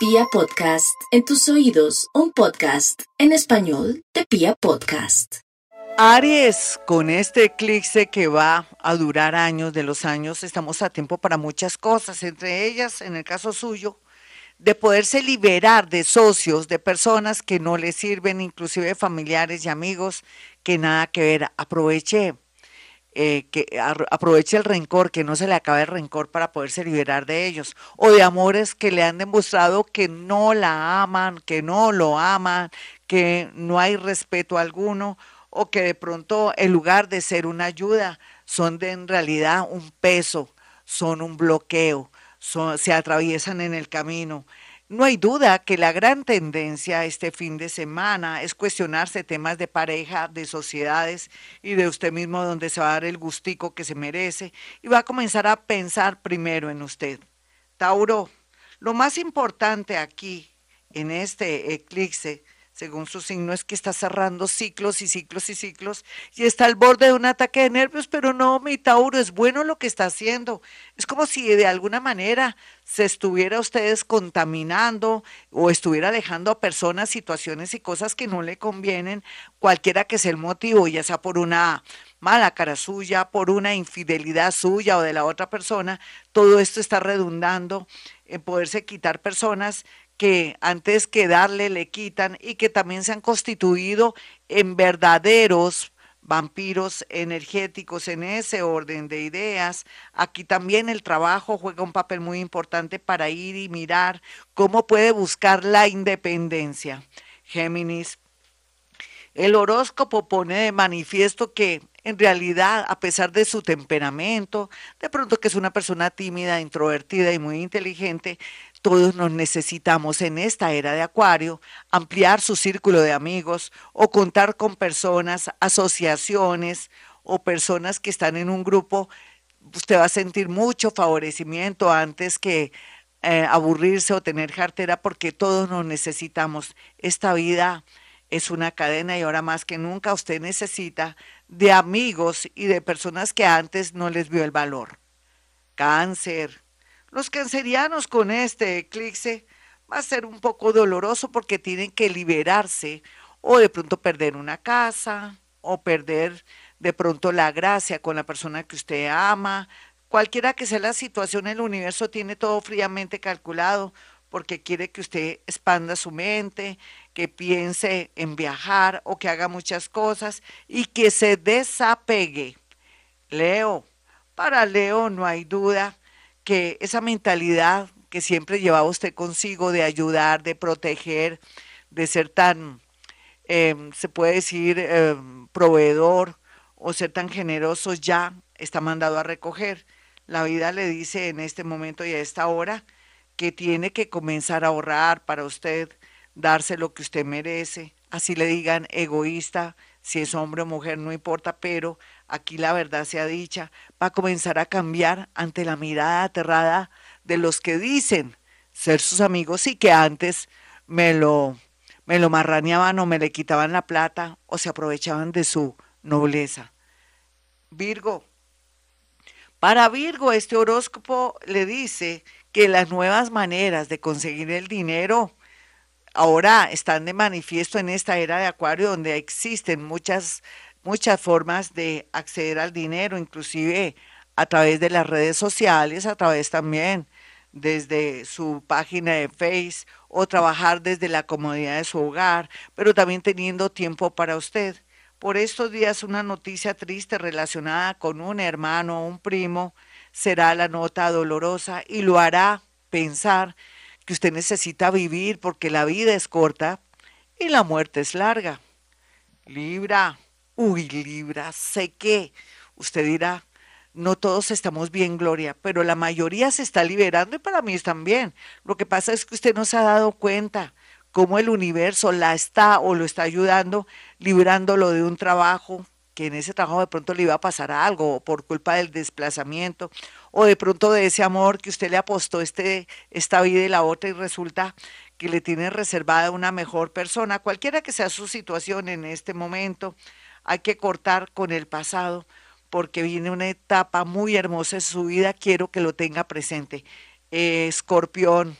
Pia Podcast, en tus oídos, un podcast en español de Pia Podcast. Aries, con este eclipse que va a durar años de los años, estamos a tiempo para muchas cosas, entre ellas, en el caso suyo, de poderse liberar de socios, de personas que no le sirven, inclusive familiares y amigos, que nada que ver. Aproveche eh, que aproveche el rencor, que no se le acabe el rencor para poderse liberar de ellos, o de amores que le han demostrado que no la aman, que no lo aman, que no hay respeto alguno, o que de pronto en lugar de ser una ayuda, son en realidad un peso, son un bloqueo, se atraviesan en el camino. No hay duda que la gran tendencia este fin de semana es cuestionarse temas de pareja, de sociedades y de usted mismo donde se va a dar el gustico que se merece y va a comenzar a pensar primero en usted. Tauro, lo más importante aquí en este eclipse según su signo, es que está cerrando ciclos y ciclos y ciclos y está al borde de un ataque de nervios, pero no, mi Tauro, es bueno lo que está haciendo. Es como si de alguna manera se estuviera ustedes contaminando o estuviera alejando a personas, situaciones y cosas que no le convienen, cualquiera que sea el motivo, ya sea por una mala cara suya, por una infidelidad suya o de la otra persona, todo esto está redundando en poderse quitar personas que antes que darle le quitan y que también se han constituido en verdaderos vampiros energéticos en ese orden de ideas. Aquí también el trabajo juega un papel muy importante para ir y mirar cómo puede buscar la independencia. Géminis, el horóscopo pone de manifiesto que en realidad, a pesar de su temperamento, de pronto que es una persona tímida, introvertida y muy inteligente, todos nos necesitamos en esta era de Acuario ampliar su círculo de amigos o contar con personas, asociaciones o personas que están en un grupo. Usted va a sentir mucho favorecimiento antes que eh, aburrirse o tener cartera porque todos nos necesitamos. Esta vida es una cadena y ahora más que nunca usted necesita de amigos y de personas que antes no les vio el valor. Cáncer, los cancerianos con este eclipse va a ser un poco doloroso porque tienen que liberarse o de pronto perder una casa o perder de pronto la gracia con la persona que usted ama. Cualquiera que sea la situación, el universo tiene todo fríamente calculado porque quiere que usted expanda su mente, que piense en viajar o que haga muchas cosas y que se desapegue. Leo, para Leo no hay duda esa mentalidad que siempre llevaba usted consigo de ayudar, de proteger, de ser tan, em, se puede decir, em, proveedor o ser tan generoso, ya está mandado a recoger. La vida le dice en este momento y a esta hora que tiene que comenzar a ahorrar para usted, darse lo que usted merece, así le digan egoísta, si es hombre o mujer, no importa, pero aquí la verdad sea dicha, va a comenzar a cambiar ante la mirada aterrada de los que dicen ser sus amigos y que antes me lo, me lo marraneaban o me le quitaban la plata o se aprovechaban de su nobleza. Virgo. Para Virgo, este horóscopo le dice que las nuevas maneras de conseguir el dinero ahora están de manifiesto en esta era de Acuario donde existen muchas muchas formas de acceder al dinero, inclusive a través de las redes sociales, a través también desde su página de Face o trabajar desde la comodidad de su hogar, pero también teniendo tiempo para usted. Por estos días una noticia triste relacionada con un hermano o un primo será la nota dolorosa y lo hará pensar que usted necesita vivir porque la vida es corta y la muerte es larga. Libra, uy, Libra, sé que usted dirá, no todos estamos bien, Gloria, pero la mayoría se está liberando y para mí están bien. Lo que pasa es que usted no se ha dado cuenta cómo el universo la está o lo está ayudando, librándolo de un trabajo que en ese trabajo de pronto le iba a pasar algo por culpa del desplazamiento o de pronto de ese amor que usted le apostó este, esta vida y la otra y resulta que le tiene reservada una mejor persona, cualquiera que sea su situación en este momento, hay que cortar con el pasado porque viene una etapa muy hermosa en su vida, quiero que lo tenga presente. escorpión,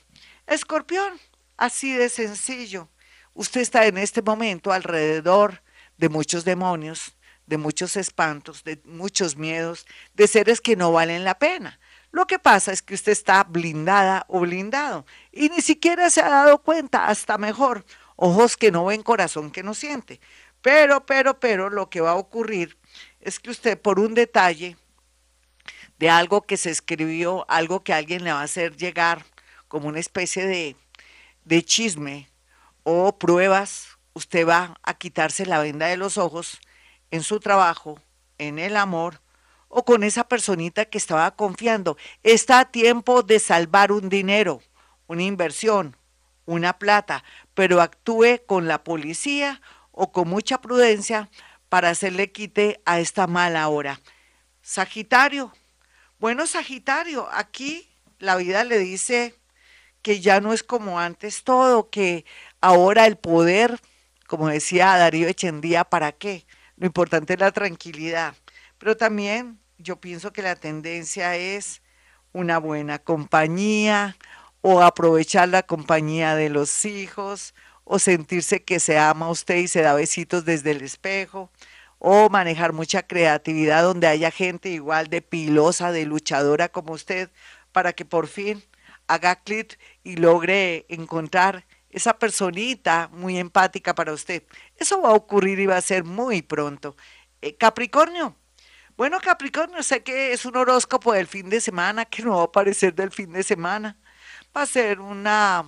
escorpión, Así de sencillo. Usted está en este momento alrededor de muchos demonios, de muchos espantos, de muchos miedos, de seres que no valen la pena. Lo que pasa es que usted está blindada o blindado y ni siquiera se ha dado cuenta, hasta mejor, ojos que no ven, corazón que no siente. Pero, pero, pero, lo que va a ocurrir es que usted por un detalle de algo que se escribió, algo que alguien le va a hacer llegar como una especie de, de chisme o pruebas, usted va a quitarse la venda de los ojos en su trabajo, en el amor, o con esa personita que estaba confiando. Está a tiempo de salvar un dinero, una inversión, una plata, pero actúe con la policía o con mucha prudencia para hacerle quite a esta mala hora. Sagitario. Bueno, Sagitario, aquí la vida le dice que ya no es como antes todo, que ahora el poder, como decía Darío Echendía, ¿para qué? Lo importante es la tranquilidad. Pero también yo pienso que la tendencia es una buena compañía o aprovechar la compañía de los hijos o sentirse que se ama usted y se da besitos desde el espejo o manejar mucha creatividad donde haya gente igual de pilosa, de luchadora como usted, para que por fin haga clic y logre encontrar esa personita muy empática para usted. Eso va a ocurrir y va a ser muy pronto. Eh, Capricornio, bueno, Capricornio, sé que es un horóscopo del fin de semana que no va a aparecer del fin de semana. Va a ser una,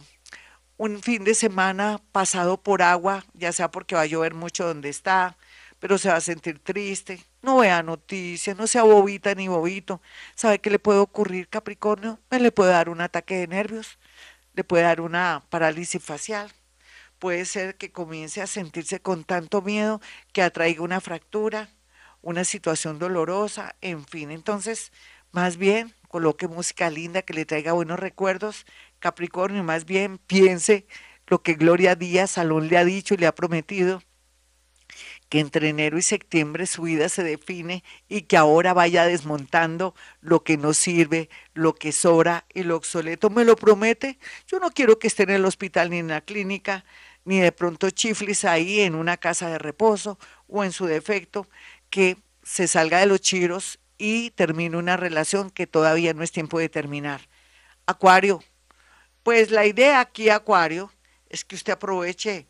un fin de semana pasado por agua, ya sea porque va a llover mucho donde está, pero se va a sentir triste. No vea noticias, no sea bobita ni bobito. ¿Sabe qué le puede ocurrir, Capricornio? Me le puede dar un ataque de nervios, le puede dar una parálisis facial. Puede ser que comience a sentirse con tanto miedo que atraiga una fractura, una situación dolorosa, en fin. Entonces, más bien, coloque música linda que le traiga buenos recuerdos. Capricornio, más bien piense lo que Gloria Díaz Salón le ha dicho y le ha prometido, que entre enero y septiembre su vida se define y que ahora vaya desmontando lo que no sirve, lo que sobra y lo obsoleto. ¿Me lo promete? Yo no quiero que esté en el hospital ni en la clínica, ni de pronto chiflis ahí en una casa de reposo o en su defecto que se salga de los chiros y termine una relación que todavía no es tiempo de terminar. Acuario, pues la idea aquí, Acuario, es que usted aproveche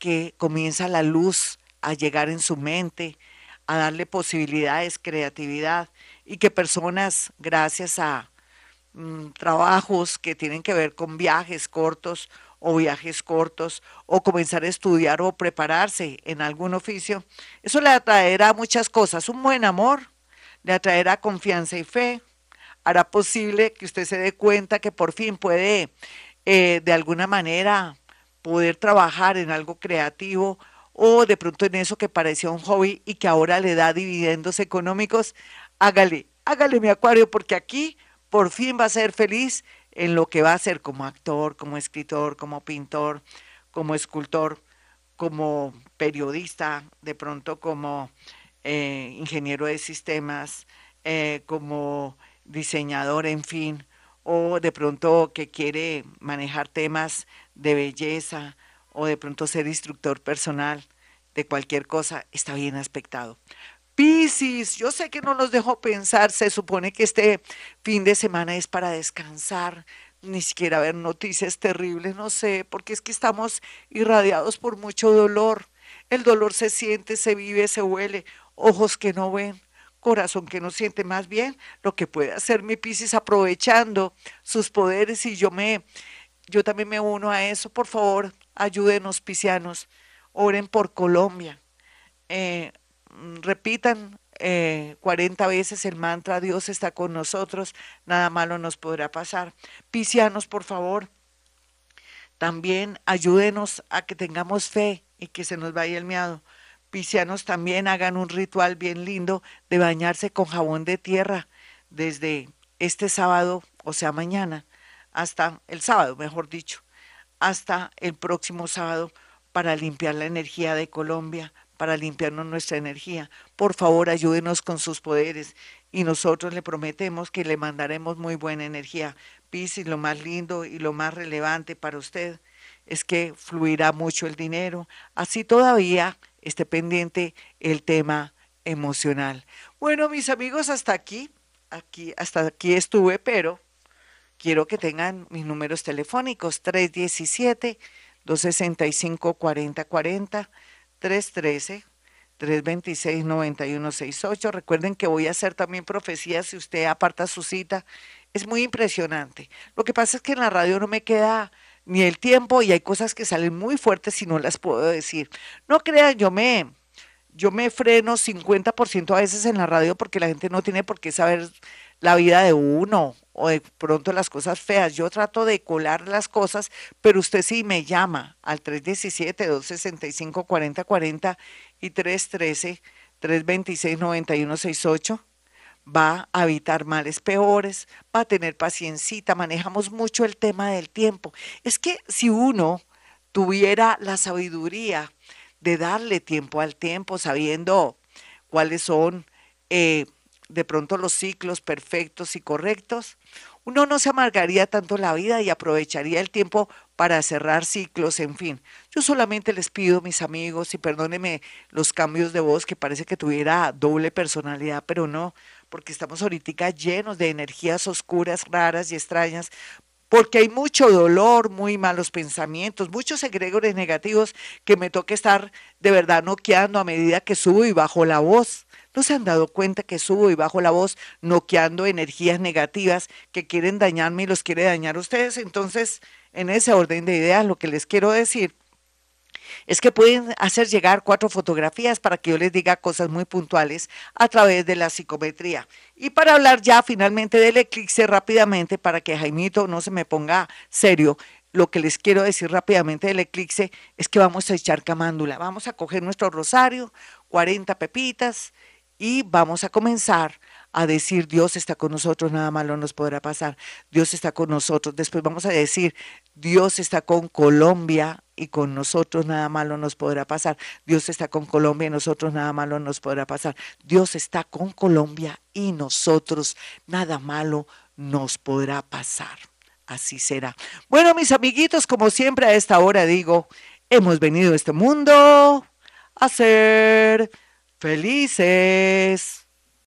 que comienza la luz a llegar en su mente, a darle posibilidades, creatividad y que personas, gracias a mm, trabajos que tienen que ver con viajes cortos o viajes cortos o comenzar a estudiar o prepararse en algún oficio, eso le atraerá muchas cosas. Un buen amor le atraerá confianza y fe, hará posible que usted se dé cuenta que por fin puede eh, de alguna manera poder trabajar en algo creativo o de pronto en eso que parecía un hobby y que ahora le da dividendos económicos, hágale, hágale mi acuario porque aquí por fin va a ser feliz en lo que va a ser como actor, como escritor, como pintor, como escultor, como periodista, de pronto como eh, ingeniero de sistemas, eh, como diseñador, en fin, o de pronto que quiere manejar temas de belleza o de pronto ser instructor personal de cualquier cosa, está bien aspectado. Piscis, yo sé que no nos dejó pensar, se supone que este fin de semana es para descansar, ni siquiera ver noticias terribles, no sé, porque es que estamos irradiados por mucho dolor. El dolor se siente, se vive, se huele, ojos que no ven, corazón que no siente más bien lo que puede hacer mi Piscis aprovechando sus poderes y yo me yo también me uno a eso, por favor, ayúdenos piscianos, oren por Colombia. Eh, repitan eh, 40 veces el mantra Dios está con nosotros, nada malo nos podrá pasar. Piscianos, por favor, también ayúdenos a que tengamos fe y que se nos vaya el miedo. Piscianos también hagan un ritual bien lindo de bañarse con jabón de tierra desde este sábado, o sea, mañana, hasta el sábado, mejor dicho, hasta el próximo sábado para limpiar la energía de Colombia, para limpiarnos nuestra energía. Por favor, ayúdenos con sus poderes y nosotros le prometemos que le mandaremos muy buena energía. Piscis, lo más lindo y lo más relevante para usted es que fluirá mucho el dinero. Así todavía esté pendiente el tema emocional. Bueno, mis amigos, hasta aquí, aquí, hasta aquí estuve, pero quiero que tengan mis números telefónicos 317 265 4040 313 326-9168. Recuerden que voy a hacer también profecías si usted aparta su cita. Es muy impresionante. Lo que pasa es que en la radio no me queda ni el tiempo y hay cosas que salen muy fuertes y no las puedo decir. No crean, yo me, yo me freno 50% a veces en la radio porque la gente no tiene por qué saber la vida de uno o de pronto las cosas feas. Yo trato de colar las cosas, pero usted sí me llama al 317-265-4040 y 313-326-9168 va a evitar males peores, va a tener paciencita, manejamos mucho el tema del tiempo. Es que si uno tuviera la sabiduría de darle tiempo al tiempo, sabiendo cuáles son eh, de pronto los ciclos perfectos y correctos, uno no se amargaría tanto la vida y aprovecharía el tiempo para cerrar ciclos, en fin. Yo solamente les pido, mis amigos, y perdónenme los cambios de voz, que parece que tuviera doble personalidad, pero no, porque estamos ahorita llenos de energías oscuras, raras y extrañas, porque hay mucho dolor, muy malos pensamientos, muchos egregores negativos que me toca estar de verdad noqueando a medida que subo y bajo la voz. ¿No se han dado cuenta que subo y bajo la voz noqueando energías negativas que quieren dañarme y los quiere dañar ustedes? Entonces, en ese orden de ideas, lo que les quiero decir es que pueden hacer llegar cuatro fotografías para que yo les diga cosas muy puntuales a través de la psicometría. Y para hablar ya finalmente del eclipse rápidamente, para que Jaimito no se me ponga serio, lo que les quiero decir rápidamente del eclipse es que vamos a echar camándula, vamos a coger nuestro rosario, 40 pepitas y vamos a comenzar a decir Dios está con nosotros, nada malo nos podrá pasar. Dios está con nosotros. Después vamos a decir Dios está con Colombia y con nosotros nada malo nos podrá pasar. Dios está con Colombia y nosotros nada malo nos podrá pasar. Dios está con Colombia y nosotros nada malo nos podrá pasar. Así será. Bueno, mis amiguitos, como siempre a esta hora digo, hemos venido a este mundo a ser felices.